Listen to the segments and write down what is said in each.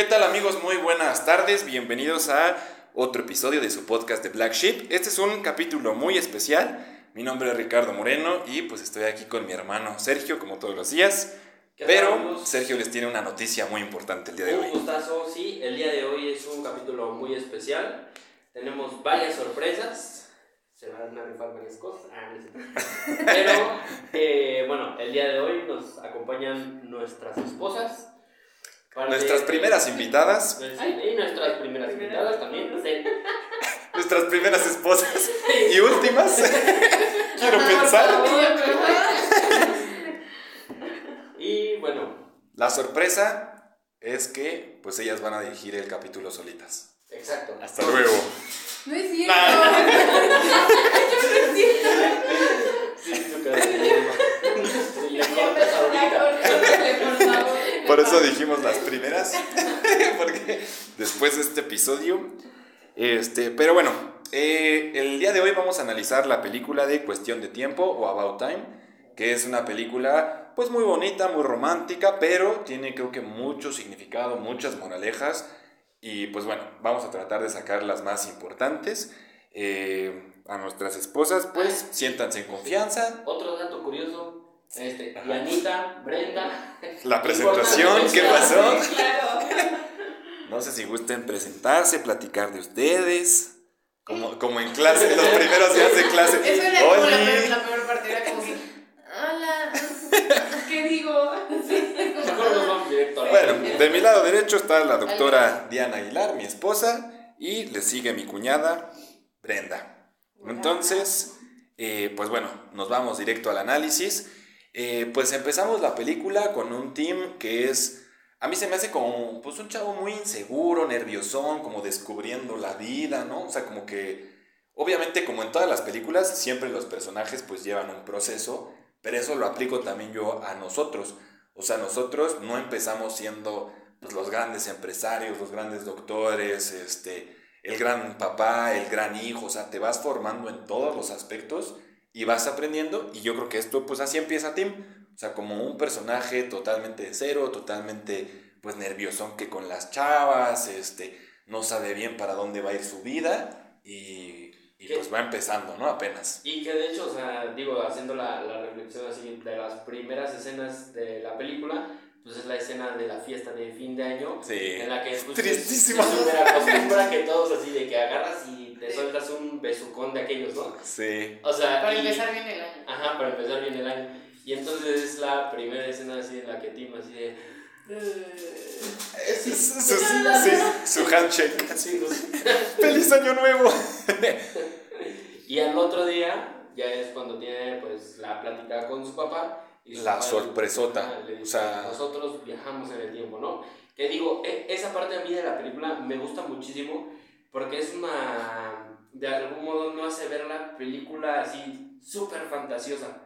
¿Qué tal amigos? Muy buenas tardes, bienvenidos a otro episodio de su podcast de Black Sheep. Este es un capítulo muy especial. Mi nombre es Ricardo Moreno y pues estoy aquí con mi hermano Sergio como todos los días. Pero Sergio les tiene una noticia muy importante el día de hoy. Un gustazo, sí, el día de hoy es un capítulo muy especial. Tenemos varias sorpresas. Se van a rifar varias cosas. Ah, Pero, eh, bueno, el día de hoy nos acompañan nuestras esposas. Nuestras primeras invitadas. Y nuestras primeras invitadas también. Nuestras primeras esposas. Y últimas. Quiero pensar. Y bueno. La sorpresa es que pues ellas van a dirigir el capítulo solitas. Exacto. Hasta luego. No es cierto. no es cierto. Por eso dijimos las primeras. Porque después de este episodio. Este, pero bueno, eh, el día de hoy vamos a analizar la película de Cuestión de Tiempo o About Time, que es una película pues muy bonita, muy romántica, pero tiene creo que mucho significado, muchas moralejas. Y pues bueno, vamos a tratar de sacar las más importantes. Eh, a nuestras esposas, pues siéntanse en confianza. Otro dato curioso, este, Yanita, Brenda. La presentación, ¿qué pasó? No sé si gusten presentarse, platicar de ustedes. Como, como en clase, los primeros días de clase. Eso era como la peor, la peor parte, era como que, hola, ¿qué digo? Bueno, de mi lado derecho está la doctora Diana Aguilar, mi esposa, y le sigue mi cuñada, Brenda. Entonces, eh, pues bueno, nos vamos directo al análisis. Eh, pues empezamos la película con un team que es, a mí se me hace como, pues un chavo muy inseguro, nerviosón, como descubriendo la vida, ¿no? O sea, como que, obviamente como en todas las películas, siempre los personajes pues llevan un proceso, pero eso lo aplico también yo a nosotros. O sea, nosotros no empezamos siendo pues, los grandes empresarios, los grandes doctores, este, el gran papá, el gran hijo, o sea, te vas formando en todos los aspectos y vas aprendiendo y yo creo que esto pues así empieza Tim, o sea, como un personaje totalmente de cero, totalmente pues nerviosón que con las chavas, este, no sabe bien para dónde va a ir su vida y, y pues va empezando, ¿no? Apenas. Y que de hecho, o sea, digo, haciendo la, la reflexión así de las primeras escenas de la película, pues es la escena de la fiesta de fin de año. Sí. En la que pues, Tristísimo. Se, se acostumbra que todos así de que agarras y te sueltas un besucón de aquellos, ¿no? Sí. O sea. Para y- empezar bien el año. Ajá, para empezar bien el año. Y entonces es la primera escena así en la que Tim así de. Su, su- su- sí, su handshake. Así, ¿no? ¡Feliz año nuevo! Y al otro día ya es cuando tiene pues la plática con su papá. Y su La papá sorpresota, le dice, o sea- nosotros viajamos en el tiempo, ¿no? Que digo, e- esa parte a mí de la película me gusta muchísimo porque es una... De algún modo no hace ver la película así súper fantasiosa.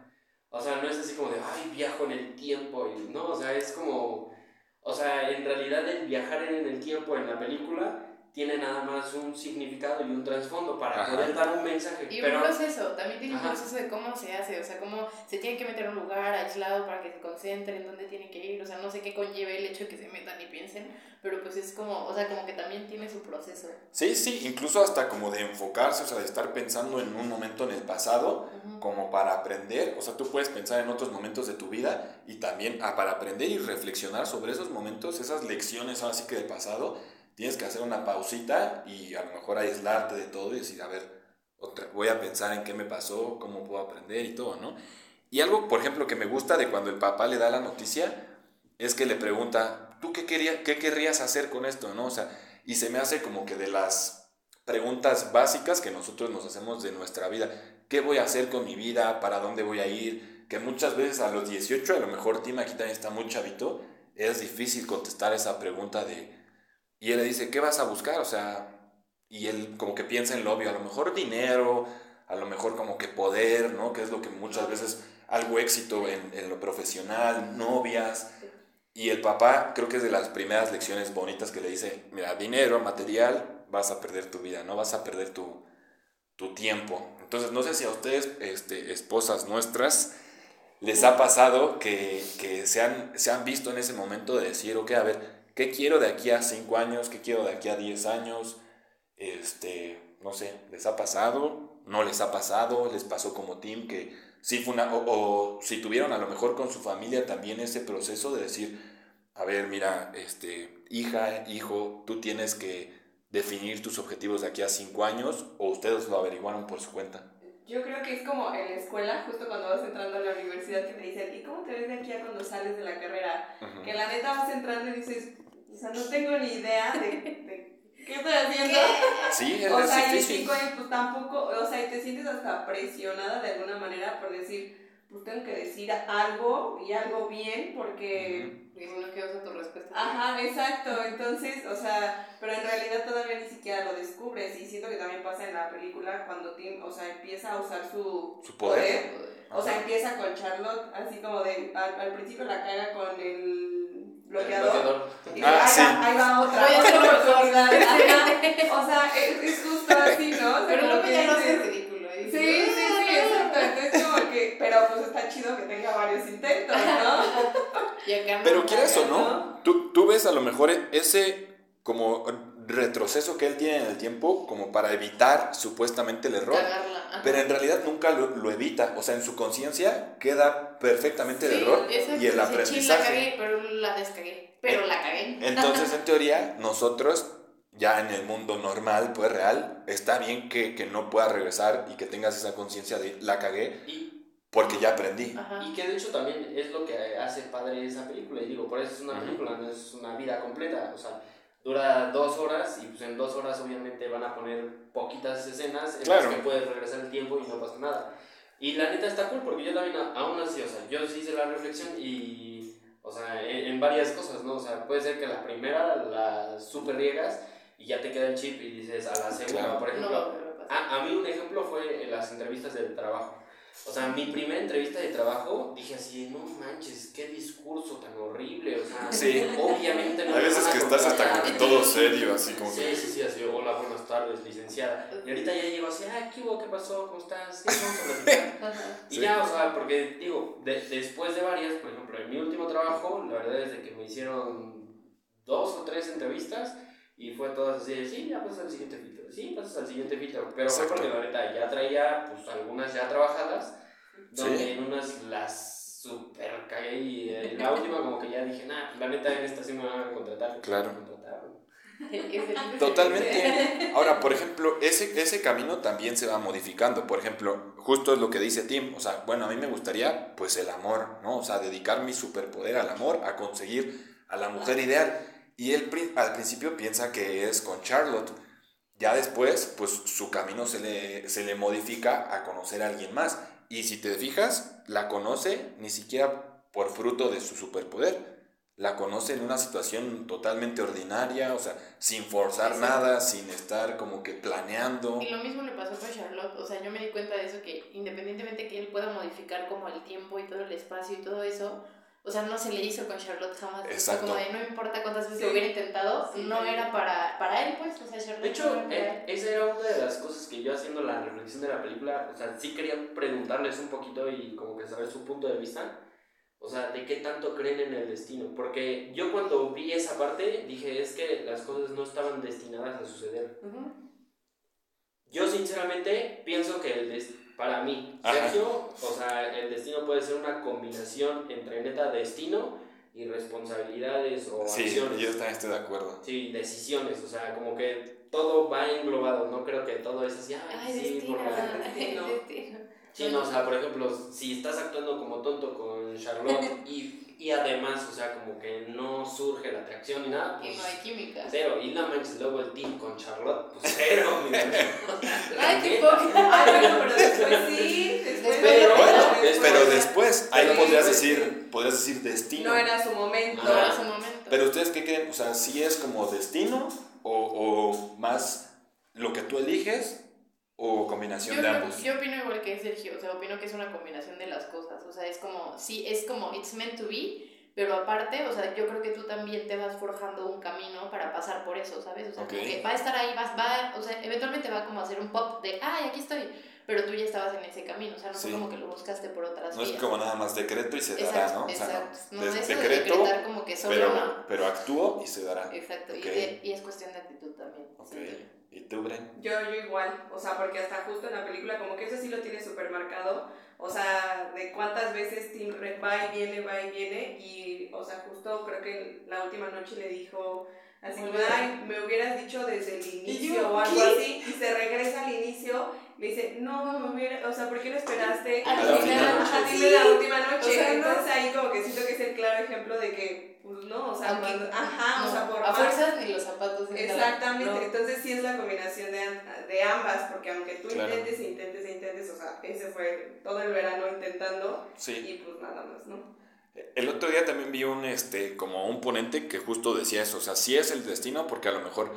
O sea, no es así como de, ay, viajo en el tiempo. Y, no, o sea, es como... O sea, en realidad el viajar en el tiempo en la película tiene nada más un significado y un trasfondo para Ajá. poder dar un mensaje. Y pero un proceso, también tiene un Ajá. proceso de cómo se hace, o sea, cómo se tiene que meter a un lugar aislado para que se concentren, dónde tienen que ir, o sea, no sé qué conlleve el hecho de que se metan y piensen, pero pues es como, o sea, como que también tiene su proceso. Sí, sí, incluso hasta como de enfocarse, o sea, de estar pensando en un momento en el pasado, Ujú. como para aprender, o sea, tú puedes pensar en otros momentos de tu vida y también ah, para aprender y reflexionar sobre esos momentos, esas lecciones así que del pasado, tienes que hacer una pausita y a lo mejor aislarte de todo y decir, a ver, otra, voy a pensar en qué me pasó, cómo puedo aprender y todo, ¿no? Y algo, por ejemplo, que me gusta de cuando el papá le da la noticia, es que le pregunta, ¿tú qué, quería, qué querrías hacer con esto, no? O sea, y se me hace como que de las preguntas básicas que nosotros nos hacemos de nuestra vida. ¿Qué voy a hacer con mi vida? ¿Para dónde voy a ir? Que muchas veces a los 18, a lo mejor Tim aquí también está muy chavito, es difícil contestar esa pregunta de... Y él le dice, ¿qué vas a buscar? O sea, y él como que piensa en lo obvio, a lo mejor dinero, a lo mejor como que poder, ¿no? Que es lo que muchas veces, algo éxito en, en lo profesional, novias. Y el papá creo que es de las primeras lecciones bonitas que le dice, mira, dinero, material, vas a perder tu vida, no vas a perder tu, tu tiempo. Entonces, no sé si a ustedes, este, esposas nuestras, les ha pasado que, que se, han, se han visto en ese momento de decir, ok, a ver, ¿qué quiero de aquí a 5 años? ¿Qué quiero de aquí a 10 años? Este, no sé, ¿les ha pasado? ¿No les ha pasado? ¿Les pasó como team que sí fue una, o, o si tuvieron a lo mejor con su familia también ese proceso de decir, a ver, mira, este, hija, hijo, tú tienes que definir tus objetivos de aquí a 5 años o ustedes lo averiguaron por su cuenta? Yo creo que es como en la escuela, justo cuando vas entrando a la universidad, que te dicen, ¿y cómo te ves de aquí a cuando sales de la carrera? Que la neta vas entrando y dices, o sea, no tengo ni idea de, de qué estoy haciendo. Sí, es, O es sea, difícil. cinco años, pues tampoco, o sea, y te sientes hasta presionada de alguna manera por decir, pues tengo que decir algo y algo bien, porque. Y no, ¿qué vas a tu respuesta? Ajá, exacto. Entonces, o sea, pero en realidad todavía ni siquiera lo descubres. Y siento que también pasa en la película cuando Tim, o sea, empieza a usar su, Su poder. O sea, empieza con Charlotte, así como de. Al, al principio la caga con el bloqueador. bloqueador. Y Ah, ahí, sí. va, ahí va otra, oportunidad. Ajá. O sea, es, es justo así, ¿no? O sea, Pero como luego que ya lo dices- haces ridículo. y Sí, sí, sí, exacto. Entonces, como que. Pero pues está chido que tenga varios intentos, ¿no? No. Pero quieras o no, ¿no? tú, tú ves a lo mejor ese como retroceso que él tiene en el tiempo como para evitar supuestamente el error. Cagarla. Pero en realidad nunca lo, lo evita. O sea, en su conciencia queda perfectamente el Sí, error exacto, y el sí, chin, la aprendizaje. cagué, pero la descagué. Pero la cagué. Entonces, en teoría, nosotros, ya en el mundo normal, pues real, está bien que, que no puedas regresar y que tengas esa conciencia de la cagué Y, porque ya aprendí. Ajá. y que de hecho también es lo que hace padre esa película. Y digo, por eso es una película, no es una vida completa. O sea, dura dos horas y pues en dos horas obviamente van a poner poquitas escenas en Claro. las que puedes regresar el tiempo y no pasa nada. Y la neta está cool porque yo también, aún así, o sea, yo sí hice la reflexión y, o sea, en, en varias cosas, ¿no? O sea, puede ser que la primera la super riegas y ya te queda el chip y dices a la segunda, Claro. por ejemplo, No, a, a mí un ejemplo fue en las entrevistas del trabajo. O sea, mi primera entrevista de trabajo dije así, no manches, qué discurso tan horrible. O sea, Sí. obviamente no Hay veces que estás hasta como que todo serio, así como Sí, que... sí, sí, así, hola, buenas tardes, licenciada. Y ahorita ya llego así, ah, ¿qué hubo? ¿Qué pasó? ¿Cómo estás? Sí, vamos a. Y Sí. ya, o sea, porque digo, de- después de varias, por ejemplo, en mi último trabajo, la verdad es de que me hicieron dos o tres entrevistas y fue todas así, de, sí, ya pasas al siguiente filtro, sí, pasas al siguiente filtro. Pero fue Exacto. porque la neta ya traía, pues, algunas ya trabajadas, donde Sí. en unas las super cagué y en la última como que ya dije, nah, pues, la neta en esta sí me van a contratar. Claro. Totalmente. Ahora, por ejemplo, ese, ese camino también se va modificando. Por ejemplo, justo es lo que dice Tim. O sea, bueno, a mí me gustaría, pues, el amor, ¿no? O sea, dedicar mi superpoder al amor, a conseguir a la mujer ideal. Y él al principio piensa que es con Charlotte. Ya después, pues, su camino se le, se le modifica a conocer a alguien más. Y si te fijas, la conoce ni siquiera por fruto de su superpoder la conoce en una situación totalmente ordinaria, o sea, sin forzar Exacto. nada, sin estar como que planeando. Y lo mismo le pasó con Charlotte, o sea, yo me di cuenta de eso, que independientemente que él pueda modificar como el tiempo y todo el espacio y todo eso, o sea, no se le hizo con Charlotte jamás. O sea, Exacto. como de no importa cuántas veces Sí. lo hubiera intentado, Sí, no sí. era para, para él, pues, o sea, Charlotte De hecho, no era eh, esa era una de las cosas que yo haciendo la reflexión de la película, o sea, sí quería preguntarles un poquito y como que saber su punto de vista, o sea, de qué tanto creen en el destino, porque yo cuando vi esa parte dije, es que las cosas no estaban destinadas a suceder. Ujú. Yo sinceramente pienso que el des- para mí, Ajá. Sergio, o sea, el destino puede ser una combinación entre neta destino y responsabilidades o Sí, acciones. yo también estoy de acuerdo. Sí, decisiones, o sea, como que todo va englobado, no creo que todo es así, ay, Ay, sí, destino, por la-. Sí, no, o sea, por ejemplo, si estás actuando como tonto con Charlotte y, y además, o sea, como que no surge la atracción ni nada, Y pues no hay química. cero. Y no manches, luego el team con Charlotte, pues cero. mi. Ay, qué poco. Ay, bueno, pero después sí. Después, Pero- Bueno, después- pero después, ahí Pero podrías después- decir, podrías decir destino. No era su momento. No era su momento. Pero ustedes qué creen, o sea, si es como destino o, o más lo que tú eliges o combinación Yo, de ambos. yo opino igual que Sergio, o sea, opino que es una combinación de las cosas, o sea, es como, sí, es como, it's meant to be, pero aparte, o sea, yo creo que tú también te vas forjando un camino para pasar por eso, ¿sabes? O sea, como Ok. que va a estar ahí, vas, va, o sea, eventualmente va como a hacer un pop de, ay, aquí estoy, pero tú ya estabas en ese camino, o sea, no Sí. fue como que lo buscaste por otras No es como nada más decreto y se dará, Exacto, ¿no? O sea, exacto. no, No, de decreto, decretar como que solo pero, no. pero actúo y se dará. Exacto, Ok. y, de- y es cuestión de actitud también. Ok. ¿Y tú, Bren? Yo, yo igual, o sea, porque hasta justo en la película como que eso sí lo tiene súper marcado, o sea, de cuántas veces Tim Red va y viene, va y viene, y, o sea, justo creo que la última noche le dijo así ay, me hubieras dicho desde el inicio yo, o algo ¿qué? así, y se regresa al inicio, le dice, no, me hubiera, o sea, ¿por qué no esperaste a la última noche? O sea, no. Entonces ahí como que siento que es el claro ejemplo de que, pues no, o sea, Aunque- cuando- ajá, o sea, no, por a fuerzas ni los zapatos. Exactamente, No. entonces sí es la combinación de, de ambas, porque aunque tú Claro. intentes e intentes e intentes, o sea, ese fue todo el verano intentando Sí. y pues nada más, ¿no? El otro día también vi un, este, como un ponente que justo decía eso, o sea, sí es el destino porque a lo mejor,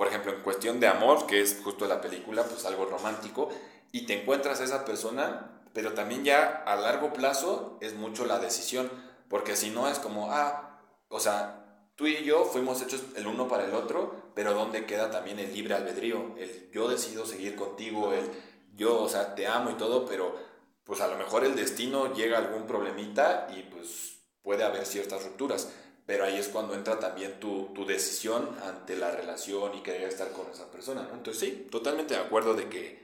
por ejemplo, en cuestión de amor, que es justo la película, pues algo romántico, y te encuentras a esa persona, pero también ya a largo plazo es mucho la decisión, porque si no es como, ah, o sea, tú y yo fuimos hechos el uno para el otro, pero ¿dónde queda también el libre albedrío? El yo decido seguir contigo, el yo, o sea, te amo y todo, pero pues a lo mejor el destino llega a algún problemita y pues puede haber ciertas rupturas. Pero ahí es cuando entra también tu, tu decisión ante la relación y querer estar con esa persona, ¿no? Entonces sí, totalmente de acuerdo de que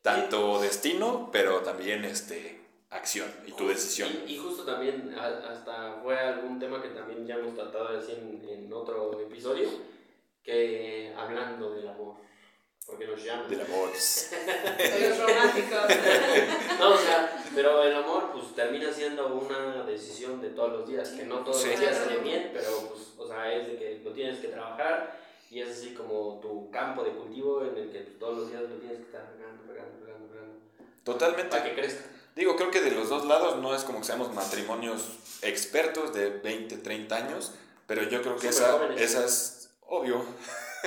tanto destino, pero también este, acción y tu decisión. Y, y justo también, hasta fue algún tema que también ya hemos tratado así en, en otro episodio, que hablando del amor, porque nos llaman. Del amor. Los románticos. No, o sea, pero el amor pues termina siendo una decisión de todos los días, que no todos Sí. los días sale bien, pero pues, o sea, es de que lo tienes que trabajar y es así como tu campo de cultivo en el que pues, todos los días lo tienes que estar regando, regando, regando, regando, Totalmente. para que crezca. Digo, creo que de los dos lados no es como que seamos matrimonios expertos de 20, 30 años, pero yo creo que esa, jóvenes. esa es obvio.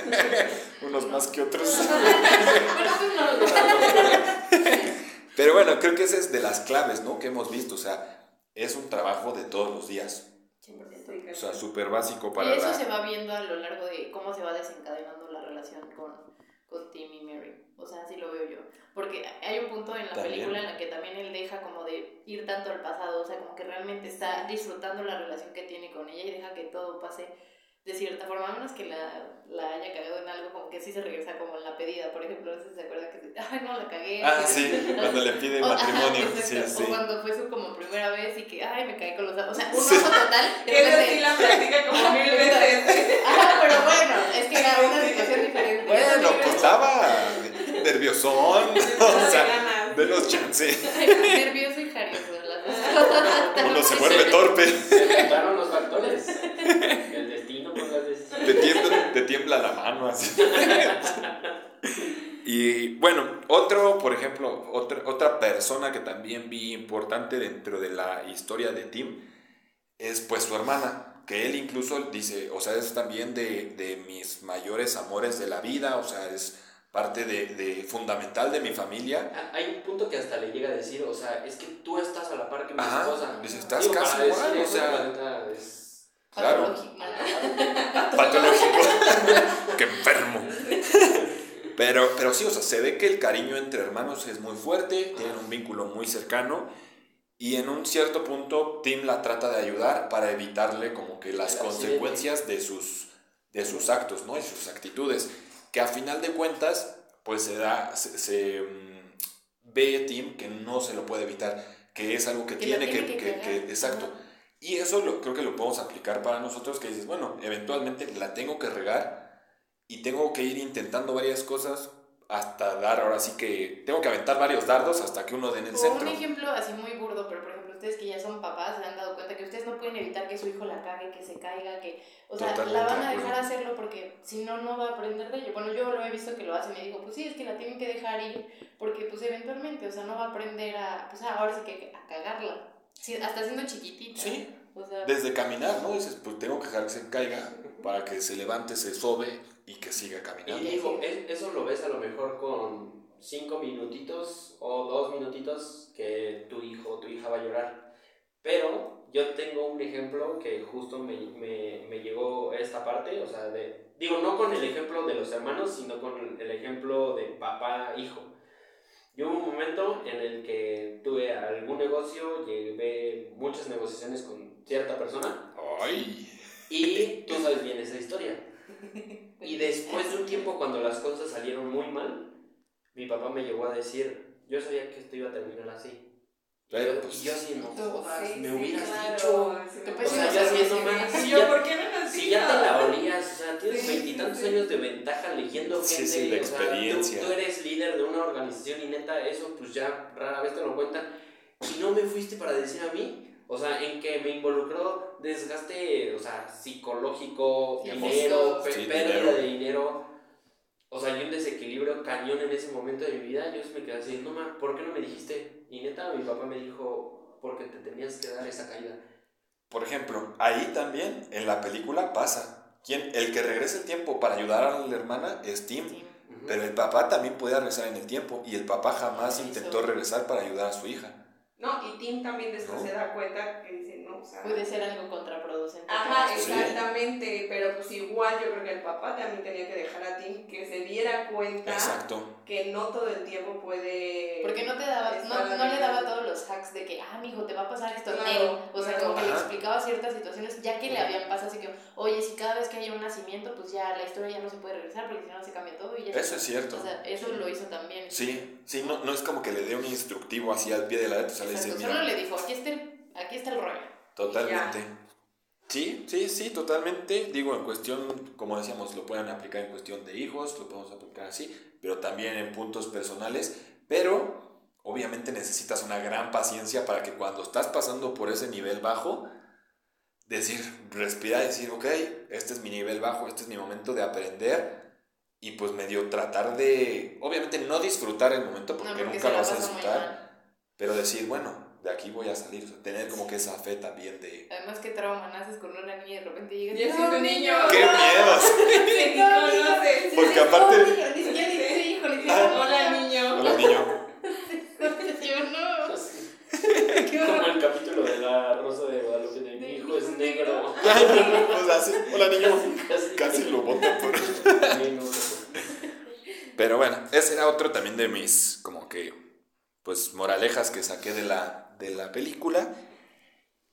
Unos más que otros. Pero bueno, creo que esa es de las claves, ¿no? Que hemos visto, o sea, es un trabajo de todos los días. 100%. O sea, súper básico Y para eso la... se va viendo a lo largo de cómo se va desencadenando la relación con, con Tim y Mary. O sea, así lo veo yo. Porque hay un punto en la También. película en la que también él deja como de ir tanto al pasado, o sea, como que realmente está disfrutando la relación que tiene con ella y deja que todo pase de cierta forma, a menos que la, la haya cagado en algo, como que sí se regresa como en la pedida, por ejemplo, a veces se acuerda que, ay, no, la cagué. Ah, sí, cuando le pide O- ajá, matrimonio. Sí, exacto. sí. O cuando fue su como primera vez y que, ay, me caí con los dados. O sea, un Sí. oso total. de Él sí la practica como mil veces. Ajá, pero bueno, es que era una situación diferente. Bueno, pues estaba nerviosón. O sea, ganas. denos chance. Nervioso y jarioso, las dos cosas. Uno se vuelve torpe. Se juntaron los factores. El destino con las decisiones. Te tiembla, te tiembla la mano así. Y bueno, otro, por ejemplo, otra, otra persona que también vi importante dentro de la historia de Tim es pues su hermana, que él incluso dice, o sea, es también de, de mis mayores amores de la vida, o sea, es parte de, de fundamental de mi familia. Ah, Hay un punto que hasta le llega a decir, o sea, es que tú estás a la par que mi Ajá, esposa. dice, estás Digo, casi igual, o sea. Claro. Patológico. patológico. Qué enfermo. Pero, pero sí, o sea, se ve que el cariño entre hermanos es muy fuerte, tienen un vínculo muy cercano y en un cierto punto Tim la trata de ayudar para evitarle como que las consecuencias de sus, de sus actos, ¿no? Y sus actitudes, que a final de cuentas, pues se da, se, se, mm, ve Tim que no se lo puede evitar, que es algo que, tiene que, tiene que que- cagar. que- exacto. Y eso lo, creo que lo podemos aplicar para nosotros, que dices, bueno, eventualmente la tengo que regar y tengo que ir intentando varias cosas hasta dar, ahora sí que tengo que aventar varios dardos hasta que uno den el O un centro. ejemplo así muy burdo, pero por ejemplo, ustedes que ya son papás se han dado cuenta que ustedes no pueden evitar que su hijo la cague, que se caiga, que. O sea, Totalmente la van a dejar hacerlo porque si no, no va a aprender de ello. Bueno, yo lo he visto que lo hacen y digo, pues sí, es que la tienen que dejar ir porque, pues eventualmente, o sea, no va a aprender a. Pues ahora sí que a cagarla. Sí, hasta siendo chiquitita. Sí, O sea, desde caminar, ¿no? Dices, pues tengo que dejar que se caiga para que se levante, se sobe y que siga Y caminando. digo, es- eso lo ves a lo mejor con cinco minutitos o dos minutitos que tu hijo o tu hija va a llorar. Pero yo tengo un ejemplo que justo me, me, me llegó esta parte, o sea, de, digo, no con el ejemplo de los hermanos, sino con el ejemplo de papá-hijo. Yo hubo un momento en el que tuve algún negocio, llevé muchas negociaciones con cierta persona Ay. y tú sabes bien esa historia. Y después de un tiempo, cuando las cosas salieron muy mal, mi papá me llegó a decir, yo sabía que esto iba a terminar así. Pero, y pues, yo así, no jodas, Sí, me sí, hubieras claro, dicho. sí, Te me puedes O sea, ya siendo más- si Yo, ya- ¿por qué no nos Si ya te la olías, o sea, tienes veintitantos sí, sí. años de ventaja eligiendo gente. Sí, sí, de o sea, tú- experiencia. tú, eres líder de una organización y neta, eso pues ya rara vez te lo cuentan. Y no me fuiste para decir a mí, o sea, en que me involucró desgaste, o sea, psicológico, Sí, dinero, pérdida dinero. de dinero. O sea, y un desequilibrio cañón en ese momento de mi vida. Yo me quedé así, no ma, ¿por qué no me dijiste? Y neta, mi papá me dijo, porque te tenías que dar esa caída. Por ejemplo, ahí también en la película pasa. ¿Quién? El que regresa el tiempo para ayudar a la hermana es Tim. Sí. Pero el papá también puede regresar en el tiempo y el papá jamás intentó regresar para ayudar a su hija. No, y Tim también después No. se da cuenta que o sea... Puede ser algo contraproducente. Ajá, Sí. exactamente, pero pues igual yo creo que el papá también tenía que dejar a Tim que se diera cuenta Exacto. que no todo el tiempo puede... Porque no te daba, no, no le daba todos los hacks de que, ah, mijo, te va a pasar esto, Claro, Nel. O sea, como que le explicaba ciertas situaciones, ya que le habían pasado, así que, oye, si cada vez que haya un nacimiento, pues ya la historia ya no se puede regresar, porque si no se cambia todo y ya Eso es cierto. O sea, eso lo hizo también. Sí, sí, no, no es como que le dé un instructivo así al pie de la letra, o sea, le dice, Exacto, mira, Solo le dijo, aquí está el, aquí está el rollo. Totalmente. Sí, sí, sí, totalmente. Digo, en cuestión, como decíamos, lo pueden aplicar en cuestión de hijos, lo podemos aplicar así, pero también en puntos personales. Pero, obviamente necesitas una gran paciencia para que cuando estás pasando por ese nivel bajo, decir, respirar y decir, ok, este es mi nivel bajo, este es mi momento de aprender. Y pues medio tratar de, obviamente no disfrutar el momento porque, no, porque nunca lo vas a disfrutar, pero decir, bueno, de aquí voy a salir, o sea, tener como que esa fe también de... Además, qué trauma naces con una niña y de repente llegas Y es un niño. ¡Qué miedo! Sí. Porque aparte- Ni siquiera dice hijo, ni siquiera Hola, niño. Hola niño. Yo no. Como el capítulo de la Rosa de Guadalupe de mi hijo es negro. Pues así, hola niño. Casi, Casi lo bota por... Pero bueno, ese era otro también de mis, como que, pues, moralejas que saqué de la, de la película.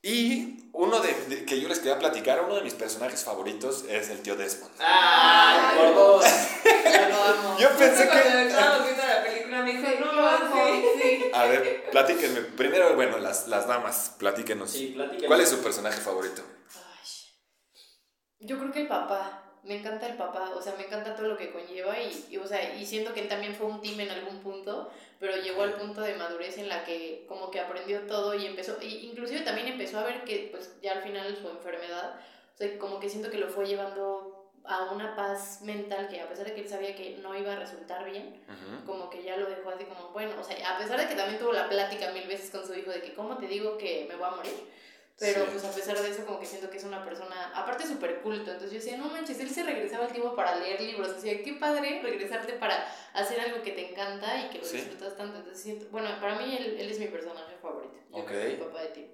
Y uno de, de- que yo les quería platicar, uno de mis personajes favoritos es el tío Desmond. ¡Ay, por dos! Yo pensé que... Cuando estábamos viendo la película me dijo, no, lo amo, sí. sí. A ver, platíquenme. Primero, bueno, las, las damas, platíquenos. Sí, platícame. ¿Cuál es su personaje favorito? Ay. Yo creo que el papá. Me encanta el papá, o sea, me encanta todo lo que conlleva y, y, o sea, y siento que él también fue un team en algún punto, pero llegó al punto de madurez en la que como que aprendió todo y empezó, y inclusive también empezó a ver que pues ya al final su enfermedad, o sea, como que siento que lo fue llevando a una paz mental que a pesar de que él sabía que no iba a resultar bien, como que ya lo dejó así como, bueno, o sea, a pesar de que también tuvo la plática mil veces con su hijo de que, ¿cómo te digo que me voy a morir? Pero Sí. pues a pesar de eso como que una persona, aparte súper culto, entonces yo decía, no manches, él se regresaba al tiempo para leer libros, o sea, qué padre regresarte para hacer algo que te encanta y que lo Sí. disfrutas tanto, entonces siento, bueno, para mí él, él es mi personaje favorito, yo Ok. creo que el papá de ti.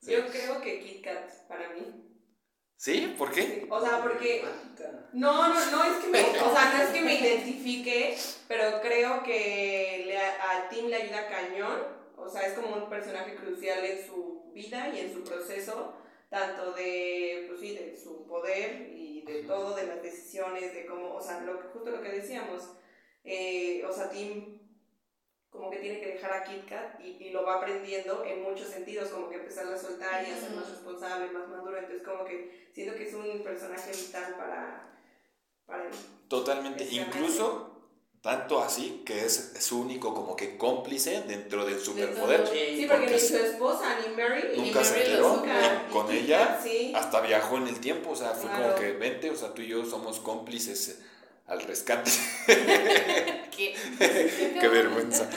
Sí. Yo creo que Kit Kat para mí. ¿Sí? ¿Por qué? O sea, porque. No, no, no es que me, o sea, no es que me identifique, pero creo que le, a Tim le ayuda cañón. O sea, es como un personaje crucial en su vida y en su proceso, tanto de, pues sí, de su poder y de todo, de las decisiones, de cómo, o sea, lo, que- justo lo que decíamos. Eh, o sea, Tim como que tiene que dejar a Kit Kat y, y lo va aprendiendo en muchos sentidos, como que empezar a soltar y a ser más responsable, más maduro. Entonces, como que siento que es un personaje vital para, para él. Totalmente. Incluso tanto así que es su único como que cómplice dentro del superpoder. Sí, porque Porque ni su esposa, ni Mary, Ni Nunca se Mary lo enteró. con ella Sí. hasta viajó en el tiempo. O sea, fue como que vente, o sea, tú y yo somos cómplices al rescate. ¿Qué? Qué vergüenza.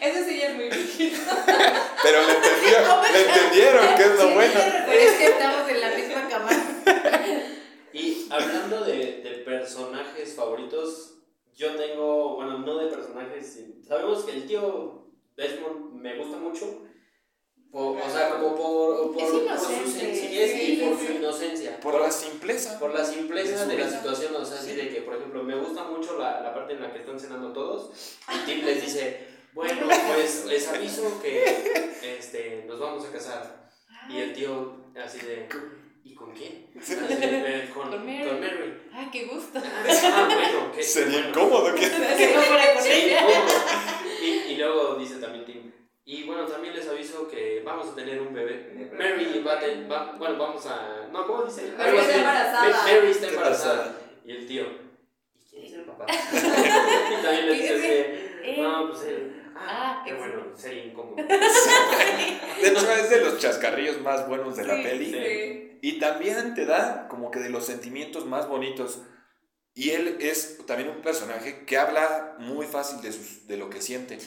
Ese sí ya es muy viejito. Pero le, entendió, le entendieron, que es lo Sí, bueno. Pero es que estamos en la misma cámara. Y hablando de, de personajes favoritos, yo tengo, bueno, no de personajes, sabemos que el tío Desmond me gusta mucho, Por- o sea, como por, por, Es por su sencillez y por su inocencia. Por la simpleza. Por la simpleza De la situación, o sea, así de que, por ejemplo, me gusta mucho la, la parte en la que están cenando todos y Tim les dice, bueno, pues les aviso que este, nos vamos a casar. Y el tío así de, ¿y con quién? "Eh, con, Con Mary. con Mary. Ah, qué gusto. Ah, bueno, que Sería bueno. incómodo que... Que ella. incómodo. Y, y luego dice también Tim, y bueno, también les aviso que vamos a tener un bebé. Mary va a ten- va- bueno, vamos a, no, ¿cómo dice? Mary está embarazada. Mary está Qué embarazada. Y el tío, ¿y quién es el papá? y también le dice así, Él. no, pues él. Ah, qué sí. bueno, sería incómodo. De hecho, es de los chascarrillos más buenos de la Sí, peli. sí. Y también te da como que de los sentimientos más bonitos. Y él es también un personaje que habla muy fácil de, sus, de lo que siente.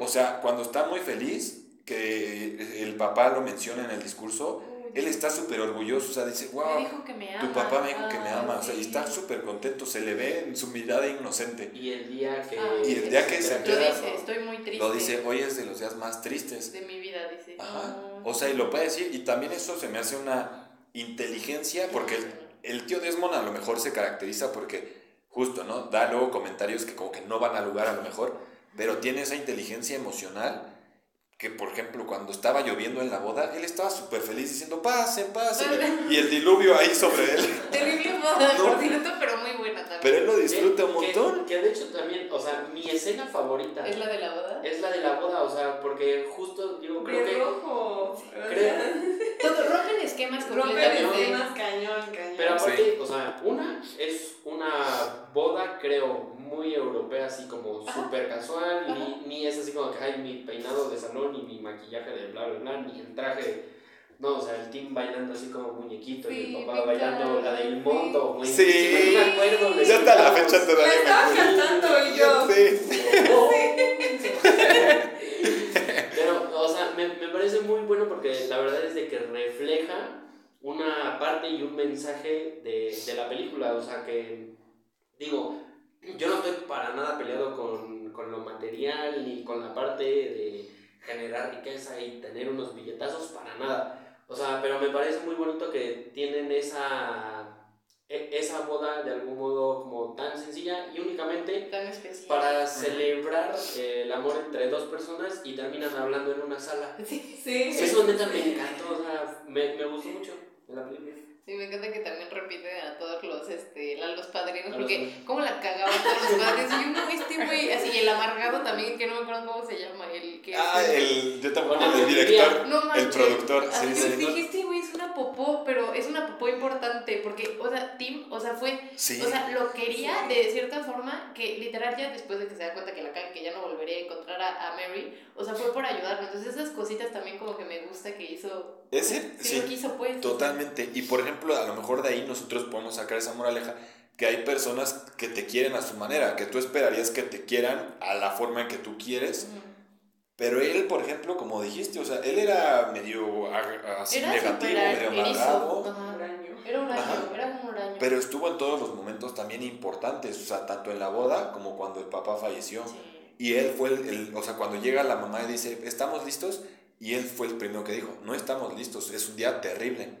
O sea, cuando está muy feliz, que el papá lo menciona en el discurso, él está súper orgulloso. O sea, dice, Me wow, dijo que me ama. tu papá me dijo que me ama. O sea, y está súper contento. Se le ve en su mirada inocente. Y el día que. Ah, Y el día que se entera, dice, estoy muy triste. Lo dice, hoy es de los días más tristes. De mi vida, dice. Ajá. O sea, y lo puede decir. Y también eso se me hace una inteligencia, porque el, el tío Desmond a lo mejor se caracteriza porque justo, ¿no? Da luego comentarios que como que no van al lugar a lo mejor, pero tiene esa inteligencia emocional que, por ejemplo, cuando estaba lloviendo en la boda, él estaba súper feliz diciendo, pasen, pasen. Y el diluvio ahí sobre él. Terrible boda, No. por cierto, pero muy buena también. Pero él lo disfruta un que- montón. Que, de hecho también, o sea, mi escena favorita ¿Es la de la boda? es la de la boda, o sea, porque justo, digo, creo De que. rojo. Creo- Todo, rompen esquemas completamente. esquemas cañón, cañón. Pero aparte, o sea, una es una boda, creo, muy europea, así como súper casual, Ajá. ni, ni es así como que hay mi peinado de salón, ni mi maquillaje de bla, bla, bla, ni el traje. No, o sea, el team bailando así como muñequito y Sí, el papá bailando la del sí. monto, güey. Sí. no me acuerdo. le Ya hasta la fecha todavía estaba me acuerdo. cantando y yo. Sí. Pero, o sea, me, me parece muy bueno porque la verdad es de que refleja una parte y un mensaje de, de la película. O sea, que, digo, yo no estoy para nada peleado con, con lo material ni con la parte de generar riqueza y tener unos billetazos, para nada. O sea, pero me parece muy bonito que tienen esa, e- esa boda de algún modo como tan sencilla y únicamente para celebrar eh, el amor entre dos personas y terminan hablando en una sala. Sí, Sí. Eso neta me encantó, o sea, me, me gustó mucho de la película. Sí, me encanta que también repiten a todos los, este, a los padrinos, A los porque cómo la cagaban todos los padres. Y uno, este güey, así, y el amargado también, que no me acuerdo cómo se llama, el que... Ah, es- el, yo tampoco, el director, No el productor, sí, sí. dije, este popó, pero es una popó importante, porque, o sea, Tim, o sea, fue Sí. O sea, lo quería Sí. de cierta forma que literal ya después de que se da cuenta que la caga, que ya no volvería a encontrar a, a Mary, o sea, fue por ayudarme. Entonces esas cositas también como que me gusta que hizo. Ese, sí, sí, lo quiso pues. Totalmente. Y por ejemplo, a lo mejor de ahí nosotros podemos sacar esa moraleja que hay personas que te quieren a su manera, que tú esperarías que te quieran a la forma en que tú quieres. Ujú. Pero él, por ejemplo, como dijiste, o sea, él era medio así Era negativo, medio amargado. Era un año, era un huraño. Pero estuvo en todos los momentos también importantes, o sea, tanto en la boda como cuando el papá falleció. Sí. Y él fue el, el- o sea, cuando llega la mamá y dice, ¿estamos listos? Y él fue el primero que dijo, no estamos listos, es un día terrible,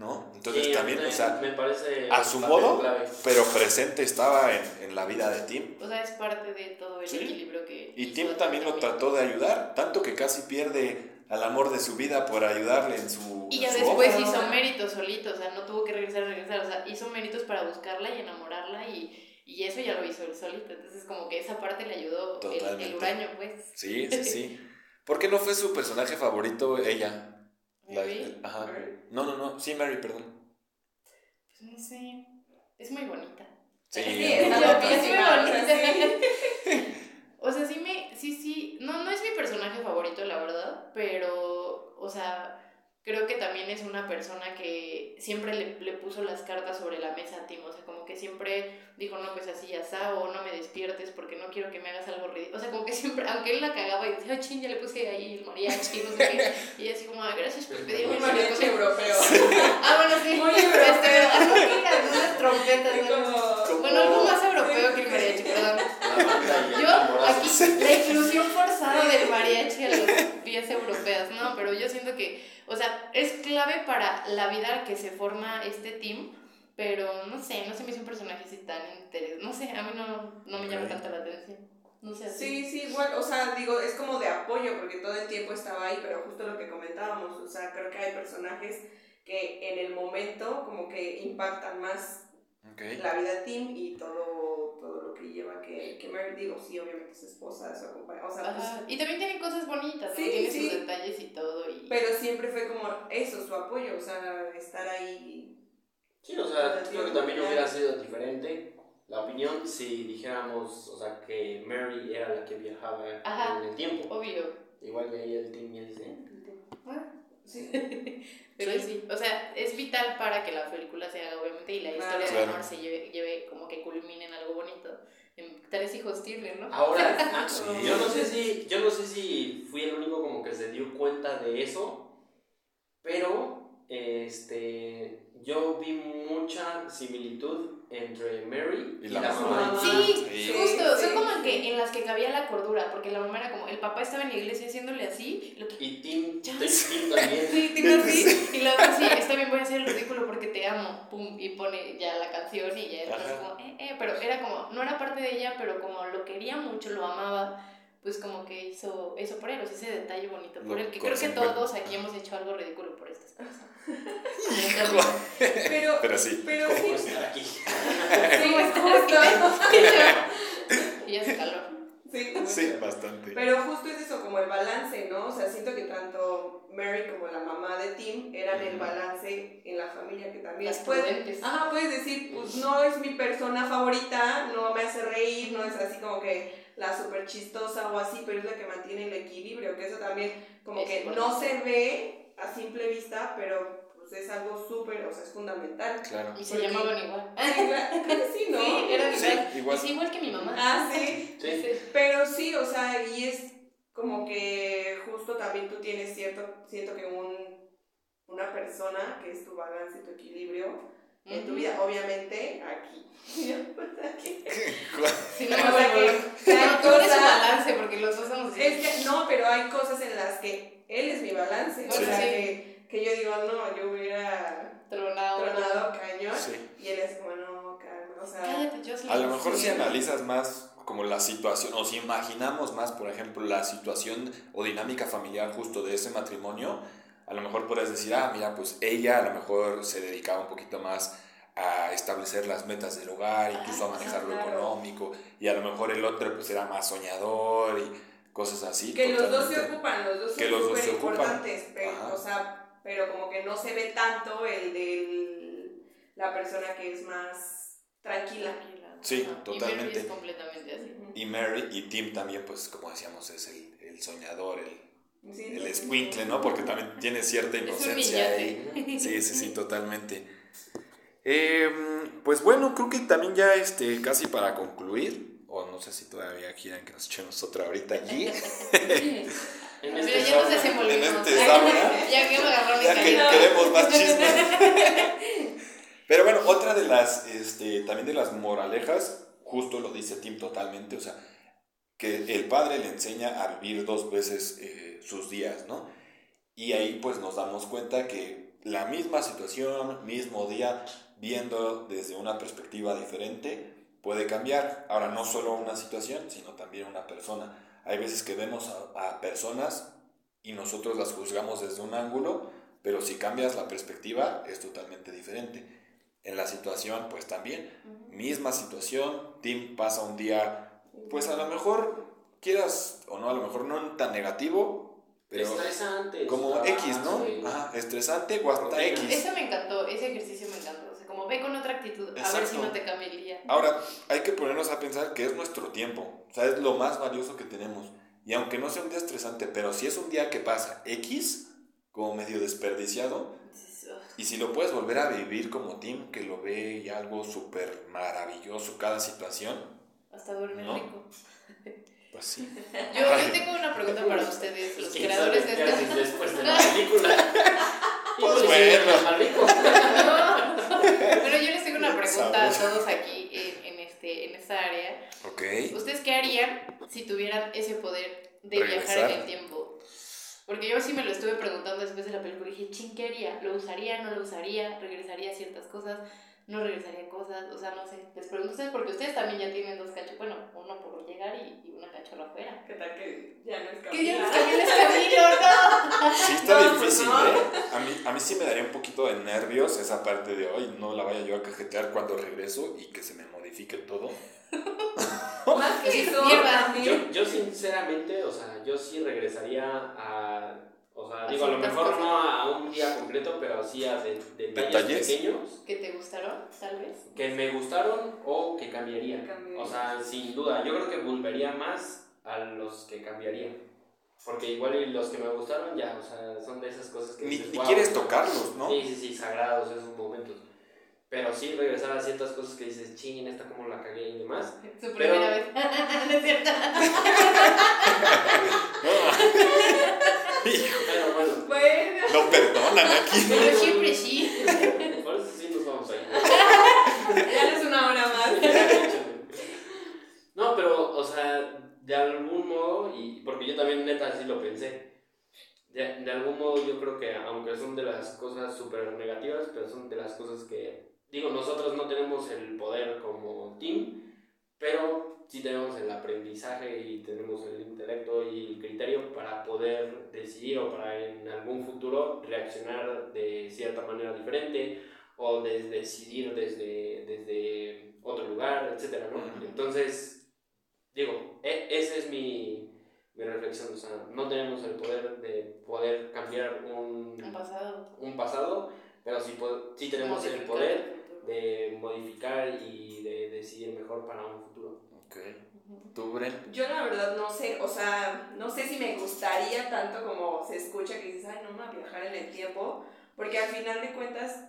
¿no? Entonces Sí, también, o sea, me parece a su modo, clave. pero presente estaba en, en la vida de Tim. O sea, es parte de todo el Sí. equilibrio que. Y Tim también lo trató de ayudar, tanto que casi pierde al amor de su vida por ayudarle en su... Y ya su después obra. hizo méritos solito, o sea, no tuvo que regresar, regresar, o sea, hizo méritos para buscarla y enamorarla y, y eso ya lo hizo él solito. Entonces, como que esa parte le ayudó el, el huraño, pues. Sí, sí, sí. ¿Por qué no fue su personaje favorito ella? La- Mary. ajá. No, no, no, sí, Mary, perdón. Pues no sé, es muy bonita. Sí, Sí, es muy bonita. O sea, sí me, sí, sí, no, no es mi personaje favorito, la verdad, pero, o sea, creo que también es una persona que siempre le, le puso las cartas sobre la mesa a Tim, o sea, como que siempre dijo, no, pues así ya está, o no me despiertes porque no quiero que me hagas algo ridículo, o sea, como que siempre, aunque él la cagaba y decía, oh, ching, ya le puse ahí el mariachi, no sé qué, y ella así como, "Ay, gracias por pedirme Un mariachi cosa". europeo. Ah, bueno, sí, Muy este, europeo. algo que unas trompetas, ¿no? como- Bueno, algo más europeo que el mariachi, perdón. Yo, aquí, la inclusión forzada del mariachi a los pies europeas, no, pero yo siento que, o sea, es clave para la vida que se forma este team, pero no sé, no se me hizo un personaje así tan interesante, no sé, a mí no, no me llama tanto la atención, no sé, así. Sí, sí, igual, o sea, digo, es como de apoyo porque todo el tiempo estaba ahí, pero justo lo que comentábamos, o sea, creo que hay personajes que en el momento como que impactan más la vida de Tim y todo, que lleva que, que Mary, digo, sí, obviamente su esposa, su acompañante, o sea, pues, Y también tienen cosas bonitas, ¿no? Sí, tiene sí. sus detalles y todo. Y... pero siempre fue como eso, su apoyo, o sea, estar ahí. Sí, o sea, creo que también hubiera sido diferente la opinión si dijéramos, o sea, que Mary era la que viajaba Ajá. en el tiempo. Obvio. Igual de ahí el team ya dice, "Eh, el tiempo". Sí. Pero sí, o sea, es vital para que la película se haga, obviamente, y la Claro. historia de Claro. amor se lleve, lleve como que culmine en algo bonito. En tres hijos Tirner, ¿no? Ahora, ah, Sí. yo no sé si, yo no sé si fui el único como que se dio cuenta de eso, pero este yo vi mucha similitud entre Mary Y y, la la, mamá. mamá. Sí, Sí. justo, sí, son como sí. que en las que cabía la cordura, porque la mamá era como, el papá estaba en la iglesia haciéndole así, y lo que Y Tim, Ya Tim. Tim también. Sí, Tina sí. Y la otra sí, está bien, voy a hacer el ridículo porque te amo. Pum, y pone ya la canción y ya entonces como, eh, eh. Pero era como, no era parte de ella, pero como lo quería mucho, lo amaba, pues como que hizo eso por él, o sea, ese detalle bonito por Lo él. Que creo que todos aquí hemos hecho algo ridículo por estas cosas. Pero, Pero sí. pero ¿Cómo sí, estar aquí? sí, justo. Y ya se caló. Sí, Sí, bastante. Pero justo es eso, como el balance, ¿no? O sea, siento que tanto Mary como la mamá de Tim eran el balance en la familia que también Las puedes, ajá, puedes decir, pues no es mi persona favorita, no me hace reír, no es así como que la súper chistosa o así, pero es la que mantiene el equilibrio, que eso también como Es que importante. no se ve a simple vista, pero pues es algo súper, o sea, es fundamental. Claro. Y se Porque- llamaban igual. Sí, sí, ¿no? Sí, eran Sí, igual. igual. Es igual que mi mamá. Ah, sí. Sí. Pero sí, o sea, y es como que justo también tú tienes cierto, siento que un, una persona que es tu balance, tu equilibrio en tu vida, obviamente aquí. aquí. Sí, no, O sea, que- hay no, tú eres un cosas- balance porque los dos somos. Es que, no, pero hay cosas en las que él es mi balance. O Sí. sea, Sí. que, que yo digo, no, yo hubiera Tronado. tronado cañón. Sí. Y él es como, no, calma. O sea, Cállate, yo A lo mejor si analizas más como la situación, o si imaginamos más, por ejemplo, la situación o dinámica familiar justo de ese matrimonio, a lo mejor podrías decir, ah, mira, pues ella a lo mejor se dedicaba un poquito más a establecer las metas del hogar, incluso a manejar lo económico, y a lo mejor el otro pues era más soñador y cosas así. Que los dos se ocupan, los dos Que son los dos se ocupan. importantes, pero, Ajá. o sea, pero como que no se ve tanto el de la persona que es más tranquila. Tranquila. Sí, Ajá. totalmente. Y Mary es completamente así. Y Mary y Tim también, pues como decíamos, es el, el soñador, el, Sí, el escuincle, ¿no? Porque también tiene cierta inocencia ahí. Sí, sí, sí, totalmente. Em, pues bueno, creo que también ya este, casi para concluir, o no sé si todavía quieran que nos echemos otra ahorita allí. En Mira, este ya nos desenvolvimos. En este ya que me agarró Ya que queremos más chisme. Pero bueno, otra de las, este, también de las moralejas, justo lo dice Tim totalmente, o sea, que el padre le enseña a vivir dos veces eh, sus días, ¿no? Y ahí pues nos damos cuenta que la misma situación, mismo día, viendo desde una perspectiva diferente, puede cambiar. Ahora, no solo una situación, sino también una persona. Hay veces que vemos a, a personas y nosotros las juzgamos desde un ángulo, pero si cambias la perspectiva es totalmente diferente. En la situación, pues también, misma situación, Tim pasa un día, pues a lo mejor quieras o no, a lo mejor no tan negativo, pero Estresante. como X, ¿no? sí. Ajá, estresante o hasta X. Eso me encantó, ese ejercicio me encantó. O sea, como ve con otra actitud, a ver si Exacto. no te cambia el día. Ahora, hay que ponernos a pensar que es nuestro tiempo, o sea, es lo más valioso que tenemos. Y aunque no sea un día estresante, pero si es un día que pasa X, como medio desperdiciado, y si lo puedes volver a vivir como Tim, que lo ve y algo súper maravilloso cada situación, Hasta duerme ¿No? rico. pues sí. Yo, yo tengo una pregunta para ustedes, los ¿Quién creadores de haces después de la película? Pues y bueno. Pero yo les tengo una pregunta a todos aquí en, en, este, en esta área. Ok. ¿Ustedes qué harían si tuvieran ese poder de viajar en el tiempo? Porque yo sí me lo estuve preguntando después de la película y dije, ching, ¿qué haría? ¿Lo usaría? ¿No lo usaría? ¿Regresaría a ciertas cosas? ¿No regresaría a cosas? O sea, no sé. Les pregunto a ustedes porque ustedes también ya tienen dos cachorros. Bueno, uno por llegar y, y una cachorra afuera. ¿Qué tal que ya no es Que ya cambió el camino, ¿no? Sí, está No, difícil, no. ¿eh? A mí, a mí sí me daría un poquito de nervios esa parte de hoy, no la vaya yo a cajetear cuando regreso y que se me modifique todo. Más que eso. Yo, yo sinceramente, o sea, yo sí regresaría a, o sea, digo, a lo mejor cosas. no a un día completo, pero sí a de- detalles ¿Detalles? pequeños ¿Que te gustaron, tal vez? que me gustaron o que cambiaría. Cambiaría. O sea, sin duda, yo creo que volvería más a los que cambiaría. Porque igual los que me gustaron ya, o sea, son de esas cosas que Ni, dices, ni "Wow". quieres tocarlos, ¿no? Sí, sí, sí, sagrados esos momentos. Pero sí regresar a ciertas cosas que dices, ching, esta como la cagué y demás. Su Pero- primera vez. no es cierto. Hijo, Pero bueno, Bueno, no perdonan aquí. Pero siempre sí. por eso sí nos vamos a ir. ya es una hora más. No, pero, o sea, de algún modo, y porque yo también neta así lo pensé, de, de algún modo yo creo que aunque son de las cosas súper negativas, pero son de las cosas que, digo, nosotros no tenemos el poder como team, pero sí tenemos el aprendizaje y tenemos el intelecto y el criterio para poder decidir o para en algún futuro reaccionar de cierta manera diferente o de decidir desde, desde otro lugar, etcétera, ¿no? Entonces, digo, e- esa es mi, mi reflexión, o sea, no tenemos el poder de poder cambiar un, Un pasado. un pasado, pero sí, po- sí tenemos el Modificar poder de modificar y de decidir mejor para un futuro. Ok. ¿Tú, Bren? Yo la verdad no sé, o sea, no sé si me gustaría tanto como se escucha que dices, ay, no me voy a viajar en el tiempo, porque al final de cuentas,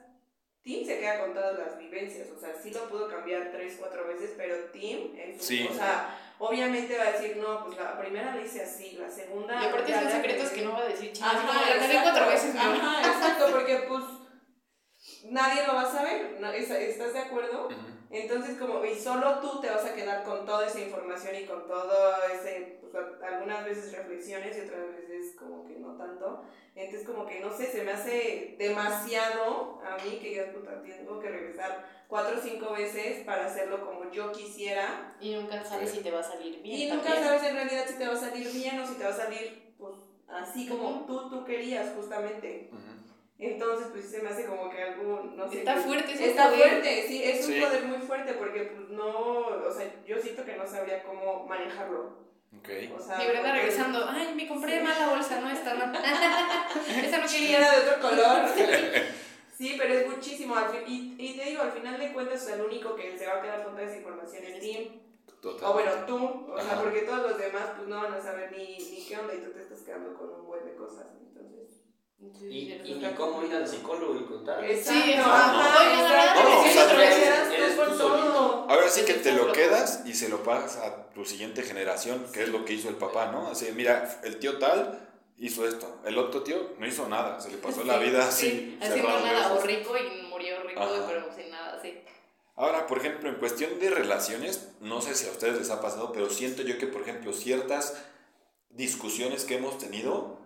Tim se queda con todas las vivencias, o sea, sí lo pudo cambiar tres, cuatro veces, pero Tim, en su- Sí. o sea, obviamente va a decir, no, pues la primera le hice así, la segunda... Y aparte son secretos regué". que no va a decir. Ajá, como la cuatro veces, ¿no? Ajá, exacto, porque pues nadie lo va a saber, ¿no? ¿Es- ¿estás de acuerdo? Entonces, como, y solo tú te vas a quedar con toda esa información y con todo ese, pues, algunas veces reflexiones y otras veces como que no tanto. Entonces, como que no sé, se me hace demasiado a mí que yo puta, tengo que regresar cuatro o cinco veces para hacerlo como yo quisiera. Y nunca sabes si te va a salir bien. Y nunca también. sabes en realidad si te va a salir bien o si te va a salir, pues, así como tú, tú querías, justamente. Ujú. Entonces, pues se me hace como que algún, no sé. Está fuerte ese Está poder. fuerte, sí, es un Sí. poder muy fuerte porque, pues no, o sea, yo siento que no sabría cómo manejarlo. Ok. O sea, Mi Brenda regresando. Ay, me compré Sí. mal la bolsa, no, esta no. esta no Sí, quería. era de otro color. Sí, pero es muchísimo. y, y te digo, al final de cuentas, o sea, el único que se va a quedar con toda esa información es Tim. Total. O bueno, tú. O sea, Ajá. porque todos los demás, pues no van a saber ni, ni qué onda y tú te estás quedando con un buen de cosas. Entonces. Y, y ni cómo ir al psicólogo y contar. Exacto, Sí, la. No. Ahora sí que te lo quedas y se lo pagas a tu siguiente generación, que es lo que hizo el papá, ¿no? Así, mira, el tío tal hizo esto, el otro tío no hizo nada, se le pasó la Sí, vida sí, así. Haciendo nada, o rico y murió rico, Ajá. pero sin nada, sí. Ahora, por ejemplo, en cuestión de relaciones, no sé si a ustedes les ha pasado, pero siento yo que, por ejemplo, ciertas discusiones que hemos tenido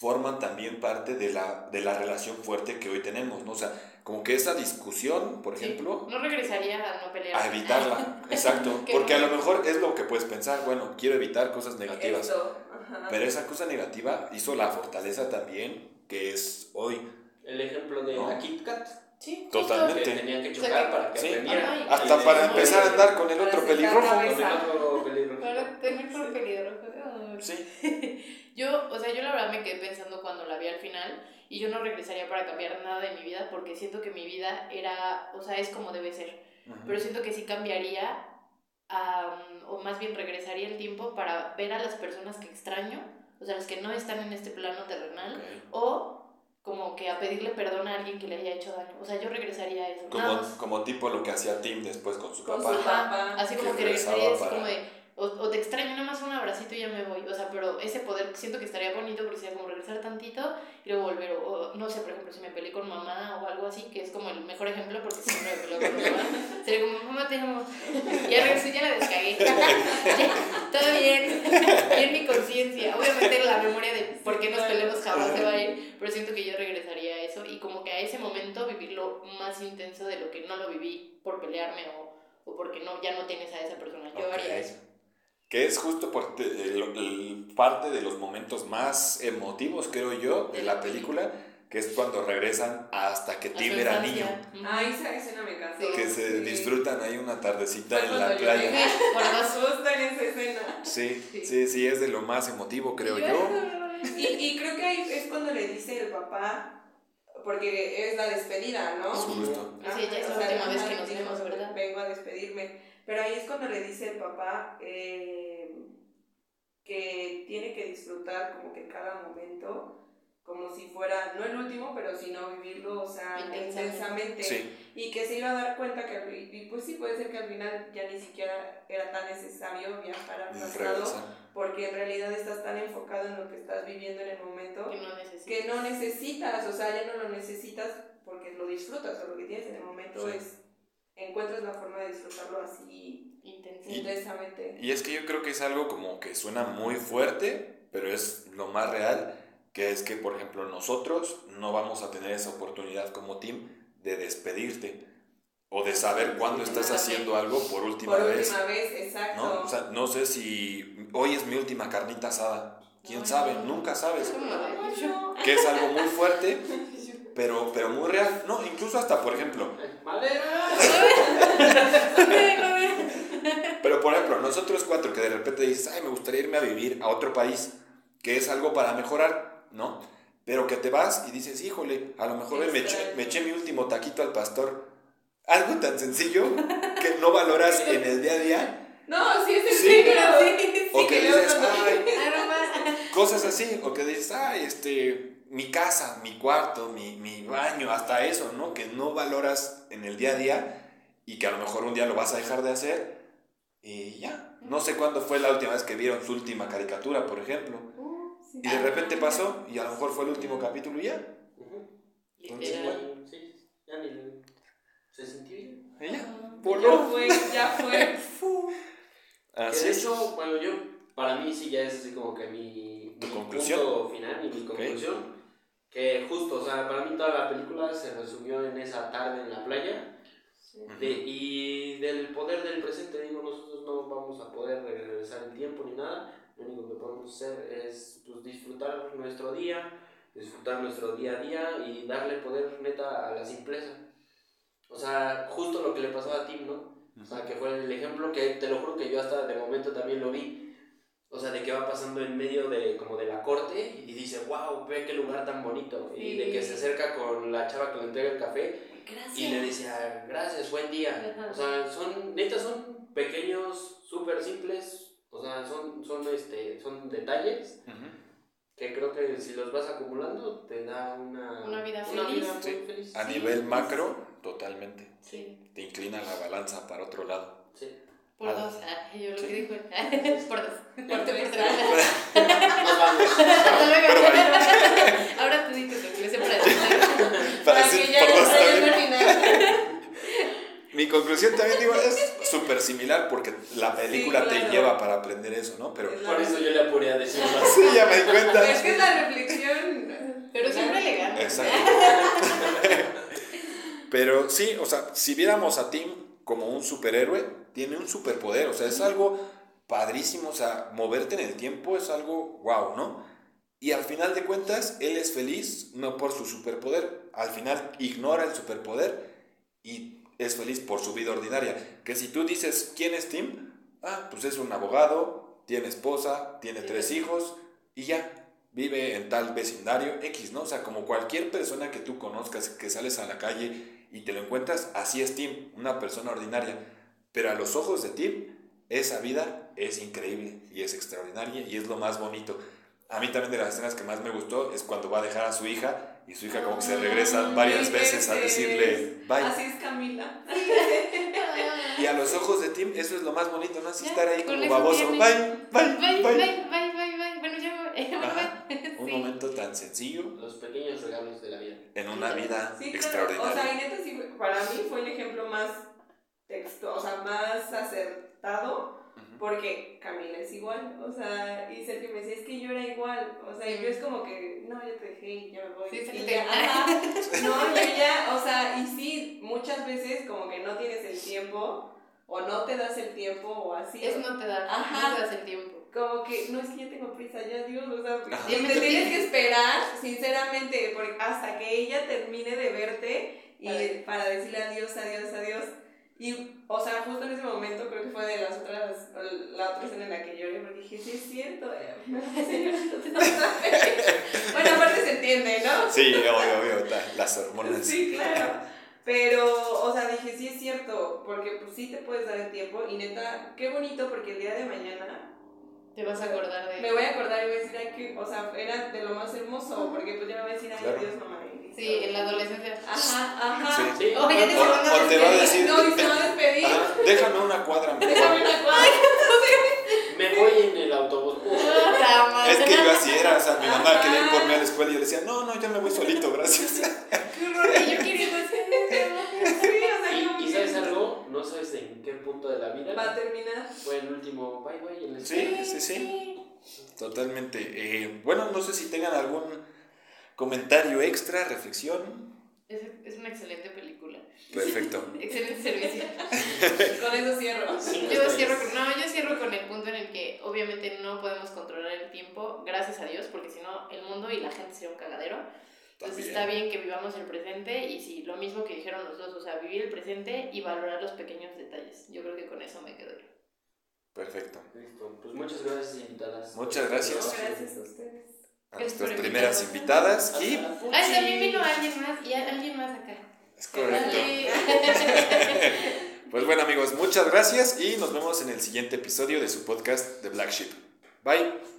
forman también parte de la, de la relación fuerte que hoy tenemos, ¿no? O sea, como que esa discusión, por Sí. ejemplo, No regresaría a no pelear. a evitarla, exacto, porque a lo mejor es lo que puedes pensar, bueno, quiero evitar cosas negativas, pero esa cosa negativa hizo la fortaleza también que es hoy. El ejemplo de No. la Kit Kat, Sí, Totalmente. que tenía que O sea, chocar que- para que Sí. aprendiera. Ajá, y- Hasta Y- para empezar a andar con el otro pelirrojo. Con el otro peligro. Para tener por pelirrojo. Sí, sea, yo la verdad me quedé pensando cuando la vi al final y yo no regresaría para cambiar nada de mi vida porque siento que mi vida era, o sea, es como debe ser. Pero siento que sí cambiaría, am, o más bien regresaría el tiempo para ver a las personas que extraño, o sea, las que no están en este plano terrenal, Ok. o como que a pedirle perdón a alguien que le haya hecho daño. O sea, yo regresaría a eso. Como, como tipo lo que hacía Tim después con su Con papá. su papá. Así como que que regresaría así para- como de, o, o te extraño nada más un abracito y ya me voy. O sea, pero ese poder siento que estaría bonito porque sería como regresar tantito y luego volver. O, no sé, por ejemplo, si me peleé con mamá o algo así, que es como el mejor ejemplo porque siempre me peleo con mamá. Sería como, mamá, te amo. Ya regresé, ya la descagué. Ya, todo bien. Bien mi conciencia. Obviamente la memoria de por qué nos peleamos jamás se va a ir, pero siento que yo regresaría a eso y como que a ese momento vivirlo más intenso de lo que no lo viví por pelearme o, o porque no, ya no tienes a esa persona. Yo haría eso. Que es justo por te- el- el- parte de los momentos más emotivos, creo yo, de la película, que es cuando regresan hasta que Tim era niño. Ah, esa escena me encantó. Sí. Que se Sí. disfrutan ahí una tardecita en la cuando playa. Justo en esa escena. Sí, Sí. sí, sí, es de lo más emotivo, creo yo. Y, y creo que ahí es cuando le dice el papá, porque es la despedida, ¿no? Justo. Sí, ya es la última vez que nos vemos, ¿verdad? Vengo a despedirme. Pero ahí es cuando le dice el papá eh, que tiene que disfrutar como que cada momento, como si fuera, no el último, pero sino vivirlo, o sea, Intensamente. intensamente. Sí, Y que se iba a dar cuenta que, y pues sí, puede ser que al final ya ni siquiera era tan necesario viajar al pasado, porque en realidad estás tan enfocado en lo que estás viviendo en el momento Que no necesitas. que no necesitas, o sea, ya no lo necesitas porque lo disfrutas, o lo que tienes en el momento Sí. es, encuentras la forma de disfrutarlo así Intenso. intensamente. Y es que yo creo que es algo como que suena muy fuerte, pero es lo más real, que es que, por ejemplo, nosotros no vamos a tener esa oportunidad como team de despedirte o de saber cuándo estás haciendo algo por última Por vez. última vez, exacto. ¿no? O sea, no sé si hoy es mi última carnita asada. ¿Quién Ay, sabe? no. Nunca sabes. No. Que es algo muy fuerte, pero, pero muy real. No, incluso hasta, por ejemplo, ¡Madera! Pero por ejemplo, nosotros cuatro que de repente dices, ay, me gustaría irme a vivir a otro país, que es algo para mejorar, ¿no? Pero que te vas y dices, híjole, a lo mejor me eché, me eché mi último taquito al pastor. Algo tan sencillo que no valoras en el día a día, No, sí es en Sí. serio. o que dices, ay. Cosas así, o que dices, ay, este, mi casa, mi cuarto, mi, mi baño, hasta eso, ¿no? Que no valoras en el día a día y que a lo mejor un día lo vas a dejar de hacer y ya. No sé cuándo fue la última vez que vieron su última caricatura, por ejemplo. Uh, sí. Y de repente pasó y a lo mejor fue el último capítulo y ya. Ujú. Literal. Sí, ya ni se sintió bien. Y ya. Ya Voló. fue, ya fue. Así de es. hecho, bueno, yo, para mí sí ya es así como que mi, mi conclusión. punto final y mi conclusión. Que justo, o sea, para mí toda la película se resumió en esa tarde en la playa. de- y del poder del presente, digo, nosotros no vamos a poder regresar el tiempo ni nada. Lo único que podemos hacer es pues, disfrutar nuestro día, disfrutar nuestro día a día y darle poder neta a la simpleza. O sea, justo lo que le pasó a Tim, ¿no? O sea, que fue el ejemplo que te lo juro que yo hasta de momento también lo vi. O sea, de que va pasando en medio de como de la corte y dice, wow, ve qué lugar tan bonito. Y de que se acerca con la chava que le entrega el café Gracias. y le dice, "Ah, gracias, buen día. Ajá. O sea, son, neta, son pequeños, súper simples. O sea, son, son, este, son detalles que creo que si los vas acumulando te da una, Una vida una feliz. vida muy Sí. feliz. A Sí, nivel macro, totalmente. Sí. Te inclina la balanza para otro lado. Sí. Por Ah. dos. Ah, yo lo Sí. que dijo. por dos. Por Por tres. tres. Nos vamos. Pero ahí- Ahora tú dices tu conclusión para decir. Para Para decir que ya por dos. Mi conclusión también digo, es súper similar porque la película claro. te lleva para aprender eso, ¿no? Pero Por eso yo le apuré a decir más. sí, ya me di cuenta. Es que es la reflexión. Pero siempre le gana. Exacto. Pero sí, o sea, si viéramos a Tim como un superhéroe, tiene un superpoder, o sea, es algo padrísimo, o sea, moverte en el tiempo es algo wow, ¿no? Y al final de cuentas, él es feliz no por su superpoder, al final ignora el superpoder y es feliz por su vida ordinaria. Que si tú dices, ¿quién es Tim? Ah, pues es un abogado, tiene esposa, tiene tres hijos y ya, vive en tal vecindario X, ¿no? O sea, como cualquier persona que tú conozcas, que sales a la calle y te lo encuentras, así es Tim, una persona ordinaria. Pero a los ojos de Tim, esa vida es increíble y es extraordinaria y es lo más bonito. A mí también de las escenas que más me gustó es cuando va a dejar a su hija y su hija como que se regresa varias veces a decirle bye. Así es Camila. Y a los ojos de Tim eso es lo más bonito, ¿no? Así estar ahí como baboso. Bye, bye, Bye, bye. bye, bye. Bueno, ya. Un momento tan sencillo Los pequeños regalos de la vida. en una vida extraordinaria. O sea, para mí fue el ejemplo más texto, o sea, más acertado porque Camila es igual, o sea, y Sergio me decía, es que yo era igual, o sea, y yo es como que, no, ya te dejé y ya me voy. Sí, sí, y ya, ajá, no, yo ya, o sea, y sí, muchas veces como que no tienes el tiempo, o no te das el tiempo, o así. Eso no te da, Ajá. no te das el tiempo. Como que, no es que ya tengo prisa, ya Dios, o sea, te tienes que esperar, sinceramente, porque hasta que ella termine de verte y para decirle adiós, adiós, adiós. Y, o sea, justo en ese momento creo que fue de las otras, la otra escena en la que lloré, porque dije, sí es cierto, eh. Bueno, aparte se entiende, ¿no? Sí, obvio, obvio, las hormonas. Sí, claro. Pero, o sea, dije, sí es cierto, porque pues sí te puedes dar el tiempo y neta, qué bonito porque el día de mañana Te vas a acordar de me voy a acordar y voy a decir, ay, que, o sea, era de lo más hermoso, porque pues ya me voy a decir, ay, Claro. Dios, mamá. Sí, en la adolescencia. Ajá, ajá. Sí. Sí. Oye, ya te O- o te va a decir- No, y se va a despedir. Ajá, déjame una cuadra mejor. Déjame una cuadra. Me voy en el autobús. Es que yo así era, o sea, mi mamá quería ir por mí a la escuela y yo le decía, no, no, yo me voy solito, gracias. Qué horror, y yo queriendo hacer Sí, o sea, como Y, y sabes algo, no sabes en qué punto de la Va a vida terminar. fue el último bye bye en la Sí, escuela. sí, sí. Totalmente. Eh, bueno, no sé si tengan algún comentario extra, reflexión. Es, es una excelente película. Perfecto. Excelente servicio. Con eso cierro. Cinco Yo estrellas. cierro, con, no, yo cierro con el punto en el que obviamente no podemos controlar el tiempo, gracias a Dios, porque si no el mundo y la gente sería un cagadero. Entonces También. está bien que vivamos el presente y sí, lo mismo que dijeron los dos, o sea, vivir el presente y valorar los pequeños detalles. Yo creo que con eso me quedo yo. Perfecto. Listo. Pues muchas gracias, invitadas. Muchas gracias. Gracias a ustedes. A nuestras primeras invitadas y Ay, también vino alguien más y alguien más acá. es correcto. Pues bueno amigos, muchas gracias y nos vemos en el siguiente episodio de su podcast The Black Sheep. Bye.